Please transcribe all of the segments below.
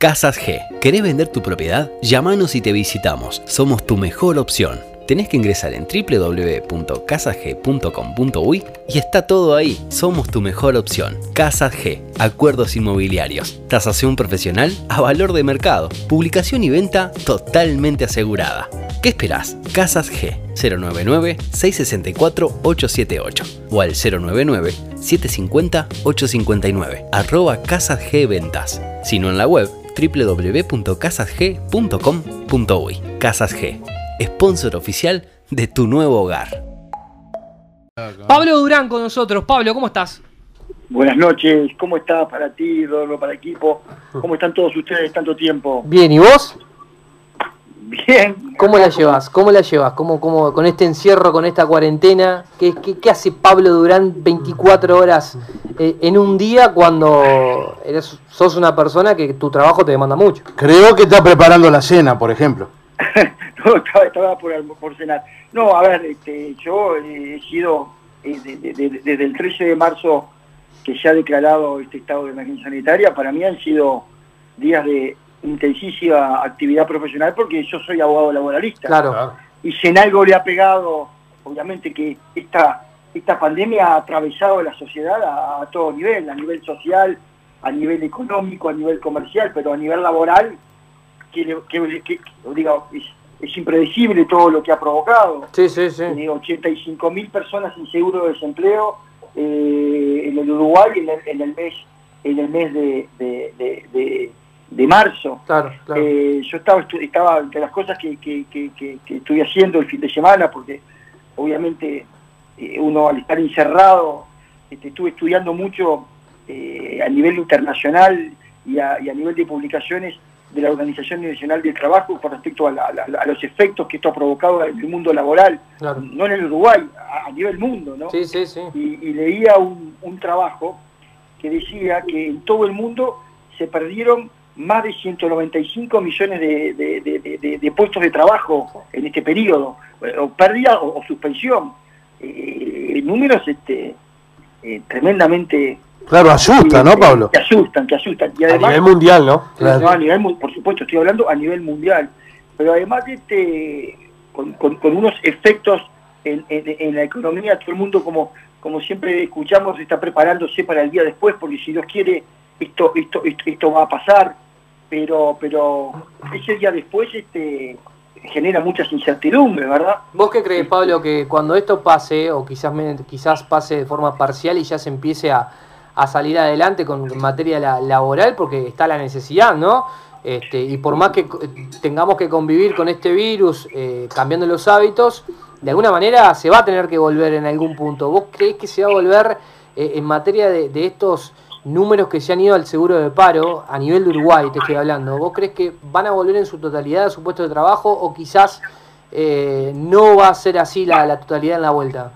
Casas G. ¿Querés vender tu propiedad? Llámanos y te visitamos. Somos tu mejor opción. Tenés que ingresar en www.casasg.com.uy y está todo ahí. Somos tu mejor opción. Casas G. Acuerdos inmobiliarios. Tasación profesional a valor de mercado. Publicación y venta totalmente asegurada. ¿Qué esperás? Casas G 099-664-878 o al 099-750-859 arroba Casas G Ventas. Sino en la web www.casasg.com.uy. Casas G, sponsor oficial de tu nuevo hogar. Pablo Durán con nosotros. Pablo, ¿cómo estás? Buenas noches, ¿cómo está para ti, Dorlo, para el equipo? ¿Cómo están todos ustedes tanto tiempo? Bien, ¿y vos? Bien. ¿Cómo la llevas? ¿Cómo la llevas? ¿Cómo, cómo, con este encierro, con esta cuarentena? ¿Qué, qué, qué hace Pablo Durán 24 horas eh, en un día cuando eres, sos una persona que tu trabajo te demanda mucho? Creo que está preparando la cena, por ejemplo. no, estaba, estaba por, por, cenar. No, a ver, este, yo he sido eh, de, de, de, desde el 13 de marzo que se ha declarado este estado de emergencia sanitaria, para mí han sido días de intensísima actividad profesional porque yo soy abogado laboralista. Claro. Y si en algo le ha pegado, obviamente que esta, esta pandemia ha atravesado la sociedad a, a todo nivel, a nivel social, a nivel económico, a nivel comercial, pero a nivel laboral, que, que, que digo, es, es, impredecible todo lo que ha provocado. Sí, sí, sí. Eh, 85 mil personas sin seguro de desempleo eh, en el Uruguay en el, en el mes en el mes de, de, de, de marzo. Claro, claro. Eh, yo estaba, estaba entre las cosas que, que, que, que, estuve haciendo el fin de semana, porque obviamente eh, uno al estar encerrado, este, estuve estudiando mucho eh, a nivel internacional y a, y a, nivel de publicaciones de la Organización Nacional del Trabajo con respecto a, la, a, los efectos que esto ha provocado en el mundo laboral, claro. no en el Uruguay, a, a, nivel mundo, ¿no? Sí, sí, sí. Y, y leía un, un trabajo que decía que en todo el mundo se perdieron más de 195 millones de, de, de, de, puestos de trabajo en este periodo, o pérdida o, o suspensión. Eh, números este, eh, tremendamente... Claro, asusta, eh, ¿no, Pablo? Que asustan, que asustan. Y además, a nivel mundial, ¿no? Claro. no a nivel, por supuesto, estoy hablando a nivel mundial. Pero además este, con, con, con unos efectos en, en, en, la economía, todo el mundo, como, como siempre escuchamos, está preparándose para el día después, porque si Dios quiere, esto, esto, esto, esto va a pasar pero pero ese día después este genera muchas incertidumbres, ¿verdad? ¿Vos qué crees, Pablo, que cuando esto pase, o quizás quizás pase de forma parcial y ya se empiece a, a salir adelante con materia la, laboral, porque está la necesidad, ¿no? Este, y por más que tengamos que convivir con este virus, eh, cambiando los hábitos, de alguna manera se va a tener que volver en algún punto. ¿Vos crees que se va a volver eh, en materia de, de estos números que se han ido al seguro de paro a nivel de Uruguay, te estoy hablando, ¿vos crees que van a volver en su totalidad a su puesto de trabajo o quizás eh, no va a ser así la, la, totalidad en la vuelta?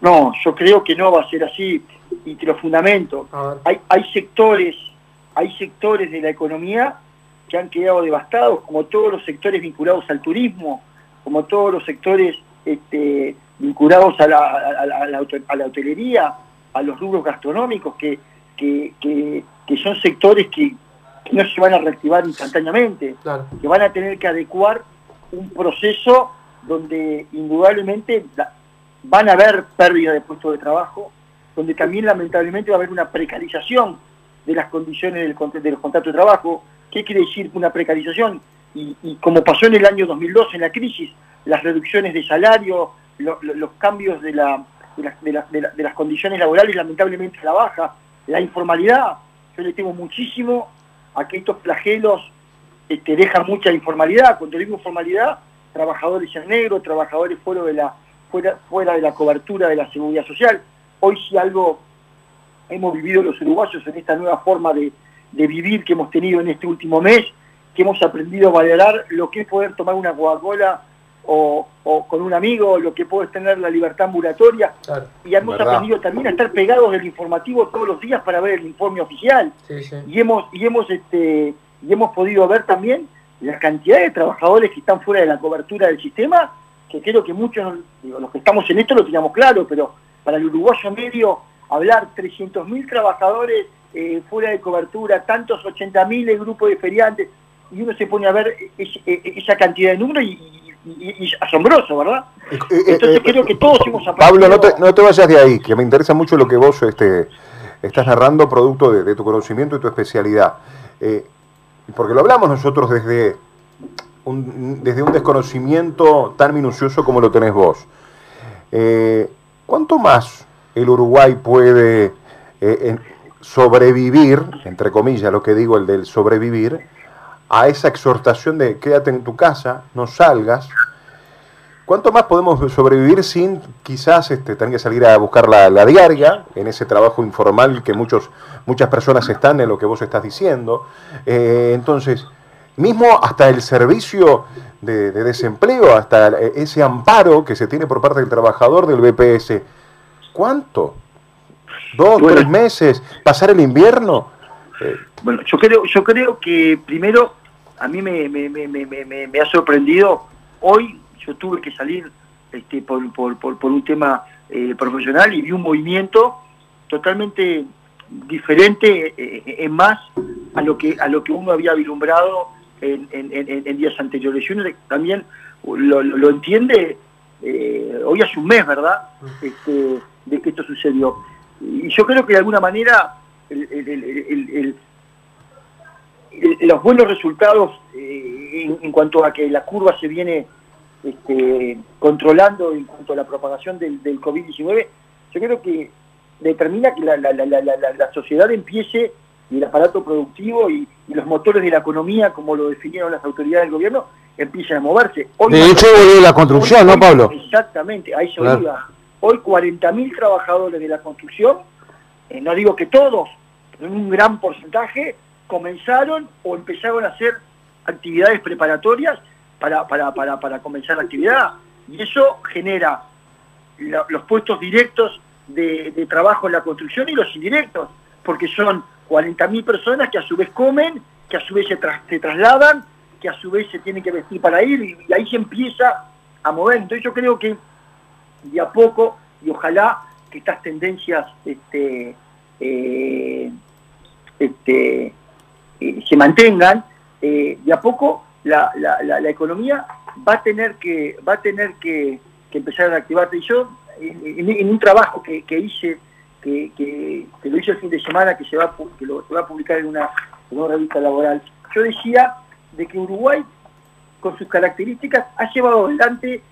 No, yo creo que no va a ser así y te lo fundamento. Hay, hay sectores, hay sectores de la economía que han quedado devastados, como todos los sectores vinculados al turismo, como todos los sectores este, vinculados a la, a, la, a, la, a la hotelería, a los rubros gastronómicos, que que, que, que, son sectores que, que, no se van a reactivar instantáneamente, claro. que van a tener que adecuar un proceso donde indudablemente van a haber pérdida de puestos de trabajo, donde también lamentablemente va a haber una precarización de las condiciones del, de los contratos de trabajo. ¿Qué quiere decir una precarización? Y, y, como pasó en el año 2002 en la crisis, las reducciones de salario, lo, lo, los cambios de, la, de, la, de, la, de, la, de las condiciones laborales lamentablemente a la baja, la informalidad, yo le temo muchísimo a que estos flagelos este, dejan mucha informalidad. Cuando digo informalidad, trabajadores en negro, trabajadores fuera de la, fuera, fuera de la cobertura de la seguridad social. Hoy si algo hemos vivido los uruguayos en esta nueva forma de, de vivir que hemos tenido en este último mes, que hemos aprendido a valorar lo que es poder tomar una Coca-Cola o, o, con un amigo, lo que puede tener la libertad ambulatoria. Claro, y hemos verdad. aprendido también a estar pegados del informativo todos los días para ver el informe oficial. Sí, sí. Y hemos, y hemos este, y hemos podido ver también la cantidad de trabajadores que están fuera de la cobertura del sistema, que creo que muchos, digo, los que estamos en esto lo teníamos claro, pero para el uruguayo medio, hablar 300.000 trabajadores eh, fuera de cobertura, tantos 80.000 el grupo de feriantes, y uno se pone a ver es- esa cantidad de números y, y- y- asombroso, ¿verdad? Entonces creo que todos hemos aprendido... Pablo, no te, no te vayas de ahí, que me interesa mucho lo que vos este, estás narrando, producto de, de tu conocimiento y tu especialidad. Eh, porque lo hablamos nosotros desde un, desde un desconocimiento tan minucioso como lo tenés vos. Eh, ¿Cuánto más el Uruguay puede eh, sobrevivir, entre comillas lo que digo, el del sobrevivir, a esa exhortación de quédate en tu casa, no salgas? ¿Cuánto más podemos sobrevivir sin quizás este, tener que salir a buscar la, la diaria, en ese trabajo informal que muchos, muchas personas están en lo que vos estás diciendo? Eh, entonces, mismo hasta el servicio de, de desempleo, hasta ese amparo que se tiene por parte del trabajador del BPS, ¿cuánto? ¿Dos, Bueno. tres meses? ¿Pasar el invierno? Bueno, yo creo, yo creo que primero a mí me, ha sorprendido. Hoy yo tuve que salir este, por, por, por, por un tema eh, profesional y vi un movimiento totalmente diferente eh, en más a lo que a lo que uno había vislumbrado en, en- en- en días anteriores. Y uno también lo, lo- lo entiende, eh, hoy hace un mes, ¿verdad?, este, de que esto sucedió. Y yo creo que de alguna manera el- los buenos resultados eh, en, en cuanto a que la curva se viene este, controlando en cuanto a la propagación del, del COVID-19, yo creo que determina que la, la- sociedad empiece y el aparato productivo y, y los motores de la economía, como lo definieron las autoridades del gobierno, empiecen a moverse. Hoy De hecho, volvió la construcción, ¿no, Pablo? Exactamente, a eso Claro. Hoy 40.000 trabajadores de la construcción, eh, no digo que todos, pero un gran porcentaje, comenzaron o empezaron a hacer actividades preparatorias para, para, para, para comenzar la actividad. Y eso genera los puestos directos de, trabajo en la construcción y los indirectos, porque son 40.000 personas que a su vez comen, que a su vez se, tras- se trasladan, que a su vez se tienen que vestir para ir, y, y ahí se empieza a mover. Entonces yo creo que de a poco, y ojalá que estas tendencias este, eh, este, eh, se mantengan, eh, de a poco la, la- la- la economía va a tener que, va a tener que, que empezar a reactivarse. Y yo, en, un trabajo que, que hice, que, que- lo hice el fin de semana, que se va, que lo, va a publicar en una, en una revista laboral, yo decía de que Uruguay, con sus características, ha llevado adelante,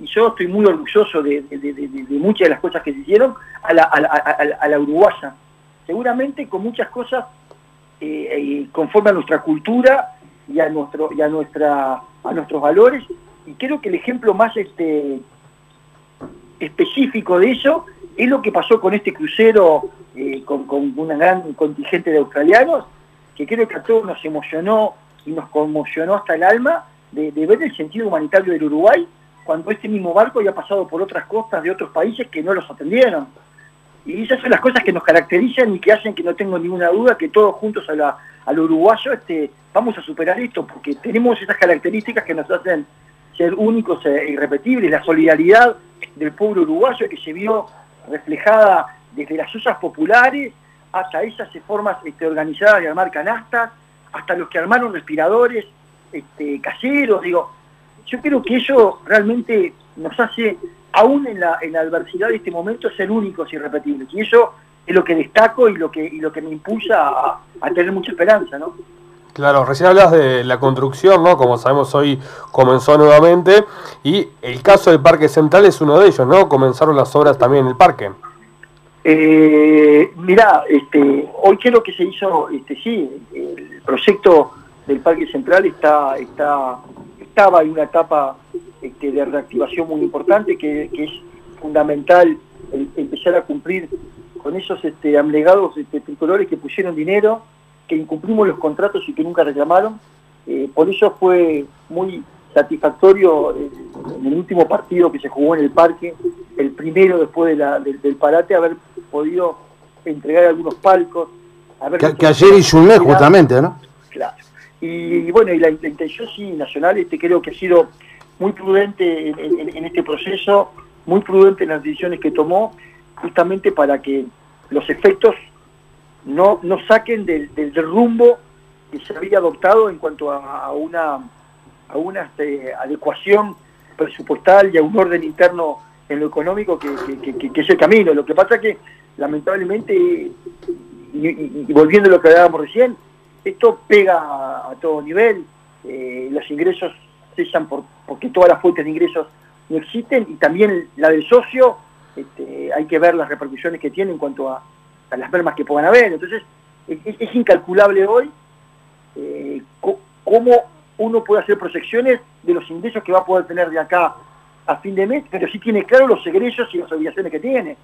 y, yo estoy muy orgulloso de, de- muchas de las cosas que se hicieron, a la, a la- a uruguaya. Seguramente con muchas cosas eh, eh, conforme a nuestra cultura y a nuestro y a nuestra a nuestros valores y creo que el ejemplo más este específico de eso es lo que pasó con este crucero eh, con, con un gran contingente de australianos que creo que a todos nos emocionó y nos conmocionó hasta el alma de ver el sentido humanitario del Uruguay cuando este mismo barco había pasado por otras costas de otros países que no los atendieron. Y esas son las cosas que nos caracterizan y que hacen que no tengo ninguna duda que todos juntos al uruguayo este, vamos a superar esto, porque tenemos esas características que nos hacen ser únicos e irrepetibles. La solidaridad del pueblo uruguayo que se vio reflejada desde las ollas populares hasta esas formas este, organizadas de armar canastas, hasta los que armaron respiradores este, caseros. Digo, yo creo que eso realmente nos hace aún en la, en la adversidad de este momento, ser únicos y irrepetibles. Y eso es lo que destaco y lo que, y lo que me impulsa a, a tener mucha esperanza, ¿no? Claro, recién hablas de la construcción, ¿no? Como sabemos hoy comenzó nuevamente y el caso del Parque Central es uno de ellos, ¿no? Comenzaron las obras también en el parque. Eh, mirá, este, hoy creo que se hizo, este, sí, el proyecto del Parque Central está, está, estaba en una etapa este, de reactivación muy importante, que, que es fundamental el- empezar a cumplir con esos este, abnegados este, tricolores que pusieron dinero, que incumplimos los contratos y que nunca reclamaron. Eh, por eso fue muy satisfactorio eh, en el último partido que se jugó en el parque, el primero después de la- del, del parate, haber podido entregar algunos palcos. haber Que, que ayer hizo un mes justamente, ¿no? Claro. Y, bueno, y la, la intención sí nacional, este creo que ha sido muy prudente en, este proceso, muy prudente en las decisiones que tomó, justamente para que los efectos no, no saquen del, del, rumbo que se había adoptado en cuanto a, una, a una este, adecuación presupuestal y a un orden interno en lo económico que, que- es el camino. Lo que pasa que, lamentablemente, y volviendo a lo que hablábamos recién, esto pega a, todo nivel, eh, los ingresos cesan por, porque todas las fuentes de ingresos no existen y también la del socio, este, hay que ver las repercusiones que tiene en cuanto a, las mermas que puedan haber. Entonces, es, incalculable hoy eh, cómo uno puede hacer proyecciones de los ingresos que va a poder tener de acá a fin de mes, pero sí tiene claro los egresos y las obligaciones que tiene.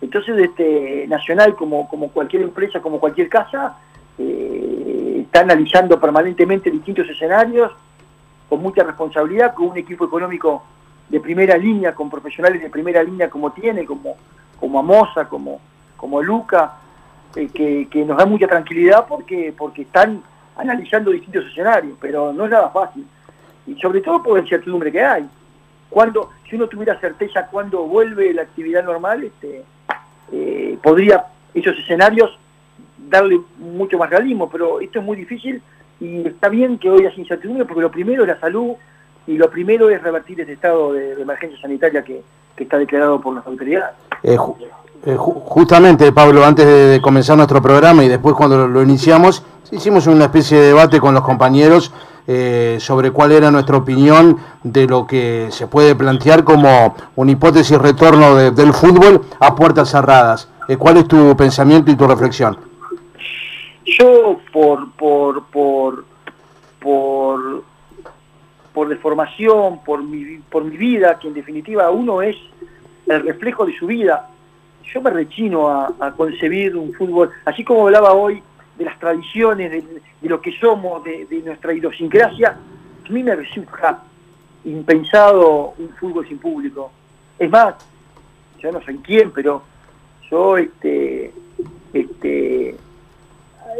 Entonces, este, Nacional, como, como cualquier empresa, como cualquier casa, eh, está analizando permanentemente distintos escenarios, con mucha responsabilidad, con un equipo económico de primera línea, con profesionales de primera línea como tiene, como, como Amosa, como, como Luca, eh, que, que nos da mucha tranquilidad porque, porque están analizando distintos escenarios, pero no es nada fácil. Y sobre todo por la incertidumbre que hay. Cuando, si uno tuviera certeza cuándo vuelve la actividad normal, este, eh, podría esos escenarios darle mucho más realismo, pero esto es muy difícil y está bien que hoy haya incertidumbre porque lo primero es la salud y lo primero es revertir este estado de, emergencia sanitaria que, está declarado por las autoridades. Eh, eh, ju- justamente, Pablo, antes de, comenzar nuestro programa y después cuando lo, iniciamos, hicimos una especie de debate con los compañeros eh, sobre cuál era nuestra opinión de lo que se puede plantear como una hipótesis retorno de- del fútbol a puertas cerradas. ¿Cuál es tu pensamiento y tu reflexión? Yo por por por por por deformación, por mi por mi vida, que en definitiva uno es el reflejo de su vida. Yo me rechino a, concebir un fútbol, así como hablaba hoy de las tradiciones, de, lo que somos, de, nuestra idiosincrasia, a mí me resulta impensado un fútbol sin público. Es más, yo no soy quién, pero yo este este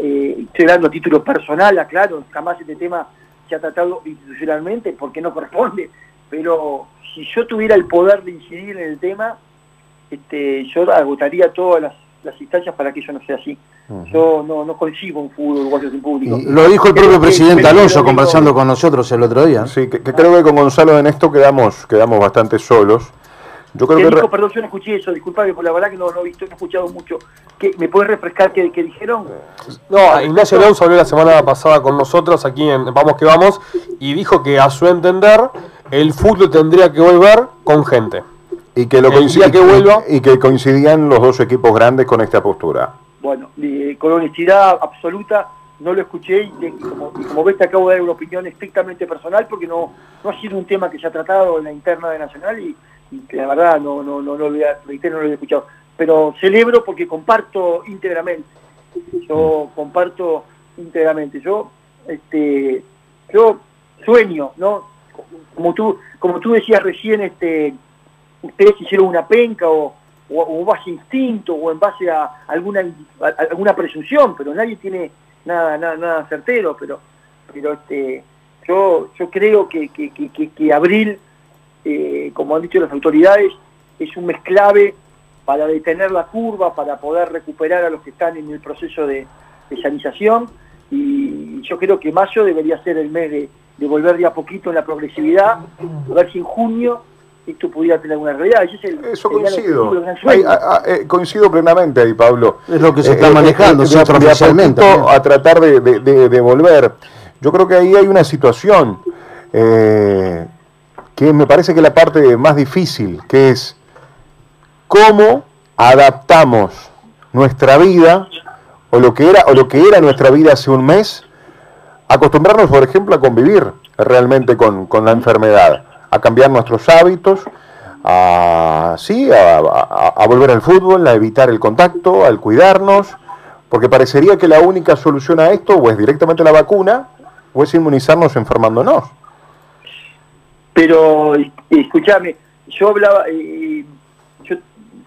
eh, estoy dando a título personal, aclaro, jamás este tema se ha tratado institucionalmente porque no corresponde, pero si yo tuviera el poder de incidir en el tema, este, yo agotaría todas las, las instancias para que eso no sea así. Yo no, no concibo un fútbol uruguayo sin público. Lo dijo el propio presidente Alonso conversando con nosotros el otro día. Sí, que, que creo que con Gonzalo en esto quedamos, quedamos bastante solos. Yo creo ¿Qué que... dijo? re- Perdón, yo no escuché eso, disculpame, por la verdad que no, no he visto, no he escuchado mucho. ¿Qué, ¿Me puedes refrescar qué, qué dijeron? No, Ignacio León habló la semana pasada con nosotros aquí en Vamos que Vamos y dijo que a su entender el fútbol tendría que volver con gente. Y que, lo El día coinci- que vuelva- y que coincidían los dos equipos grandes con esta postura. Bueno, eh, con honestidad absoluta no lo escuché y, y como, y como ves te acabo de dar una opinión estrictamente personal porque no, no ha sido un tema que se ha tratado en la interna de Nacional y, y que la verdad no, no, no, no lo había, reitero, no lo había escuchado. Pero celebro porque comparto íntegramente. Yo comparto íntegramente. Yo, este, yo sueño, ¿no? Como tú, como tú decías recién, este, ustedes hicieron una penca o, o, o base a instinto o en base a alguna a- alguna presunción, pero nadie tiene nada nada, nada certero, pero pero este yo yo creo que, que, que- que- que abril, eh, como han dicho las autoridades, es un mes clave para detener la curva, para poder recuperar a los que están en el proceso de, de sanización y yo creo que mayo debería ser el mes de, de volver de a poquito en la progresividad, a ver si en junio esto pudiera tener alguna realidad. Ese es el, Eso coincido. objetivo, el gran Ahí, sueño. a- a- eh, coincido plenamente ahí, Pablo. Es lo que se Eh, está eh, manejando, eh, de a- a tratar de, de- de- de volver. Yo creo que ahí hay una situación eh, que me parece que la parte más difícil, que es cómo adaptamos nuestra vida o lo que era o lo que era nuestra vida hace un mes, acostumbrarnos, por ejemplo, a convivir realmente con, con la enfermedad, a cambiar nuestros hábitos, a, sí, a- a volver al fútbol, a evitar el contacto, al cuidarnos, porque parecería que la única solución a esto o es directamente la vacuna o es inmunizarnos enfermándonos. Pero escúchame, yo hablaba, eh, yo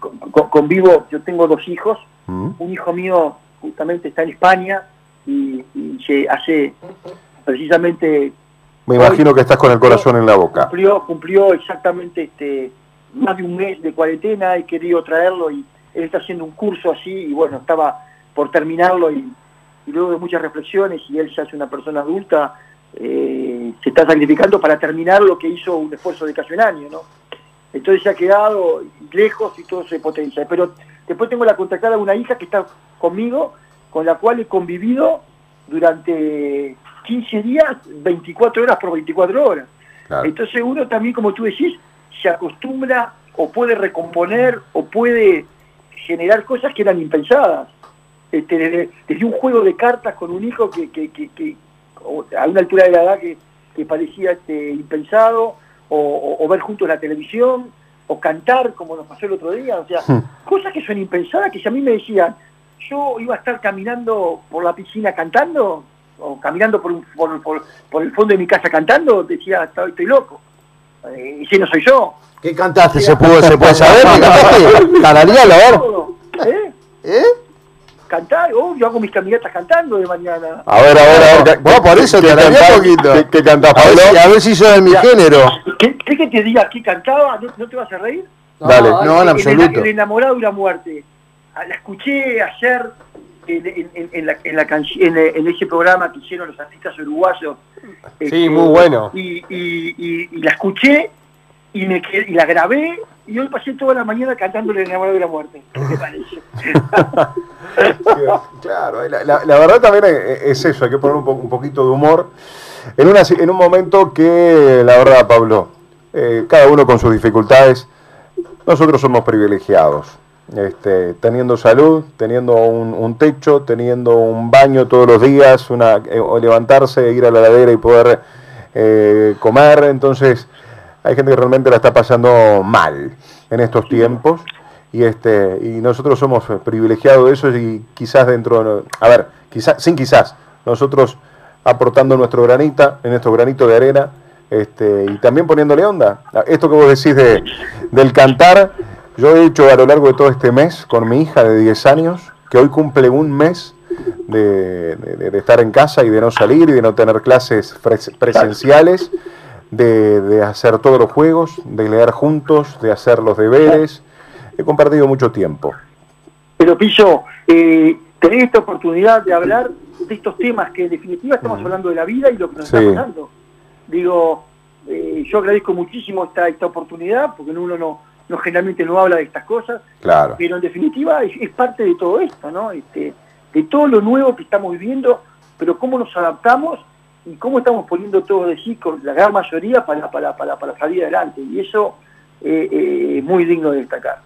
con- con- convivo, yo tengo dos hijos, ¿Mm? un hijo mío justamente está en España y, y se hace precisamente Me Hoy- imagino que estás con el corazón en la boca. cumplió, cumplió exactamente este más de un mes de cuarentena, he querido traerlo y él está haciendo un curso así y bueno, estaba por terminarlo y, luego de muchas reflexiones y él ya es una persona adulta, eh, se está sacrificando para terminar lo que hizo un esfuerzo de casi un año, ¿no? Entonces se ha quedado lejos y todo se potencia. Pero después tengo la contactada una hija que está conmigo, con la cual he convivido durante 15 días, 24 horas por 24 horas. Entonces uno también, como tú decís, se acostumbra o puede recomponer o puede generar cosas que eran impensadas. Este, desde, un juego de cartas con un hijo que, que, a una altura de la edad que, parecía este, impensado, o, ver juntos la televisión, o cantar como nos pasó el otro día, o sea, hmm. cosas que son impensadas, que si a mí me decían, yo iba a estar caminando por la piscina cantando, o caminando por, por, el fondo de mi casa cantando, decía, estoy, loco. Eh, y si no soy yo. ¿Qué cantaste? ¿Se, puede, ¿Se puede saber? ¿Qué cantaste? Canaría, a ver. ¿Eh? ¿Eh? Cantar, oh, yo hago mis caminatas cantando de mañana. A ver, a ver, a ver. Vos por eso te un poquito. ¿Qué, qué cantás, Pablo? A ver, si, a ver si sos de mi género. ¿Qué, que te diga qué cantaba? ¿No, te vas a reír? Dale, no, en absoluto. El, enamorado y la muerte. Ah, la escuché ayer en, en, en, la, en, la en, ese programa que hicieron los artistas uruguayos. Sí, este, muy bueno. Y, y, y, y, la escuché y, me y la grabé y hoy pasé toda la mañana cantándole enamorado de la muerte. ¿Qué te parece? claro, la, verdad también es eso, hay que poner un, un poquito de humor. En, una, en un momento que, la verdad, Pablo, eh, cada uno con sus dificultades, nosotros somos privilegiados. Este, teniendo salud, teniendo un, techo, teniendo un baño todos los días, una, eh, o levantarse, ir a la ladera y poder eh, comer. Entonces, hay gente que realmente la está pasando mal en estos tiempos. Y, este, y nosotros somos privilegiados de eso y quizás dentro, a ver, quizás, sin quizás, nosotros aportando nuestro granita, en nuestro granito de arena, este, y también poniéndole onda. Esto que vos decís de, del cantar, yo he hecho a lo largo de todo este mes con mi hija de 10 años, que hoy cumple un mes de, estar en casa y de no salir y de no tener clases presenciales, de, hacer todos los juegos, de leer juntos, de hacer los deberes. He compartido mucho tiempo. Pero Pillo, eh, tenés esta oportunidad de hablar de estos temas que en definitiva estamos hablando de la vida y lo que nos está pasando. Digo, eh, yo agradezco muchísimo esta, esta oportunidad, porque uno no, no generalmente no habla de estas cosas, claro. pero en definitiva es, parte de todo esto, ¿no? Este, de todo lo nuevo que estamos viviendo, pero cómo nos adaptamos y cómo estamos poniendo todo de sí con la gran mayoría para, para, para, para salir adelante. Y eso eh, eh, es muy digno de destacar.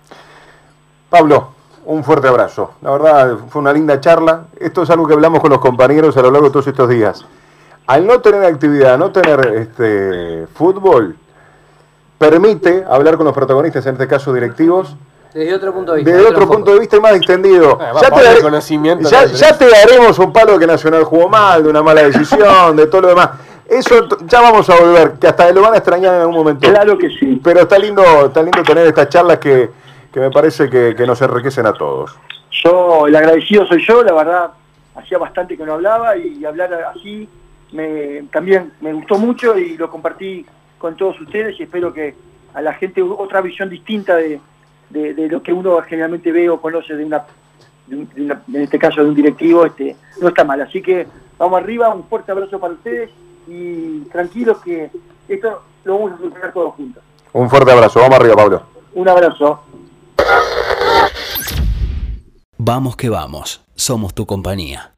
Pablo, un fuerte abrazo. La verdad, fue una linda charla. Esto es algo que hablamos con los compañeros a lo largo de todos estos días al no tener actividad, no tener este fútbol, permite hablar con los protagonistas, en este caso directivos, desde otro punto de vista. Desde otro punto de vista más extendido. Eh, ya, te ya, te daremos un palo que Nacional jugó mal, de una mala decisión, de todo lo demás. Eso ya vamos a volver, que hasta lo van a extrañar en algún momento. Claro que sí. Pero está lindo, está lindo tener estas charlas que, me parece que, que nos enriquecen a todos. Yo, el agradecido soy yo, la verdad, hacía bastante que no hablaba y hablar así me, también me gustó mucho y lo compartí con todos ustedes y espero que a la gente otra visión distinta de, de, lo que uno generalmente ve o conoce de una, en este caso de un directivo, este, no está mal. Así que vamos arriba, un fuerte abrazo para ustedes y tranquilos que esto lo vamos a solucionar todos juntos. Un fuerte abrazo, vamos arriba Pablo. Un abrazo. Vamos que vamos, somos tu compañía.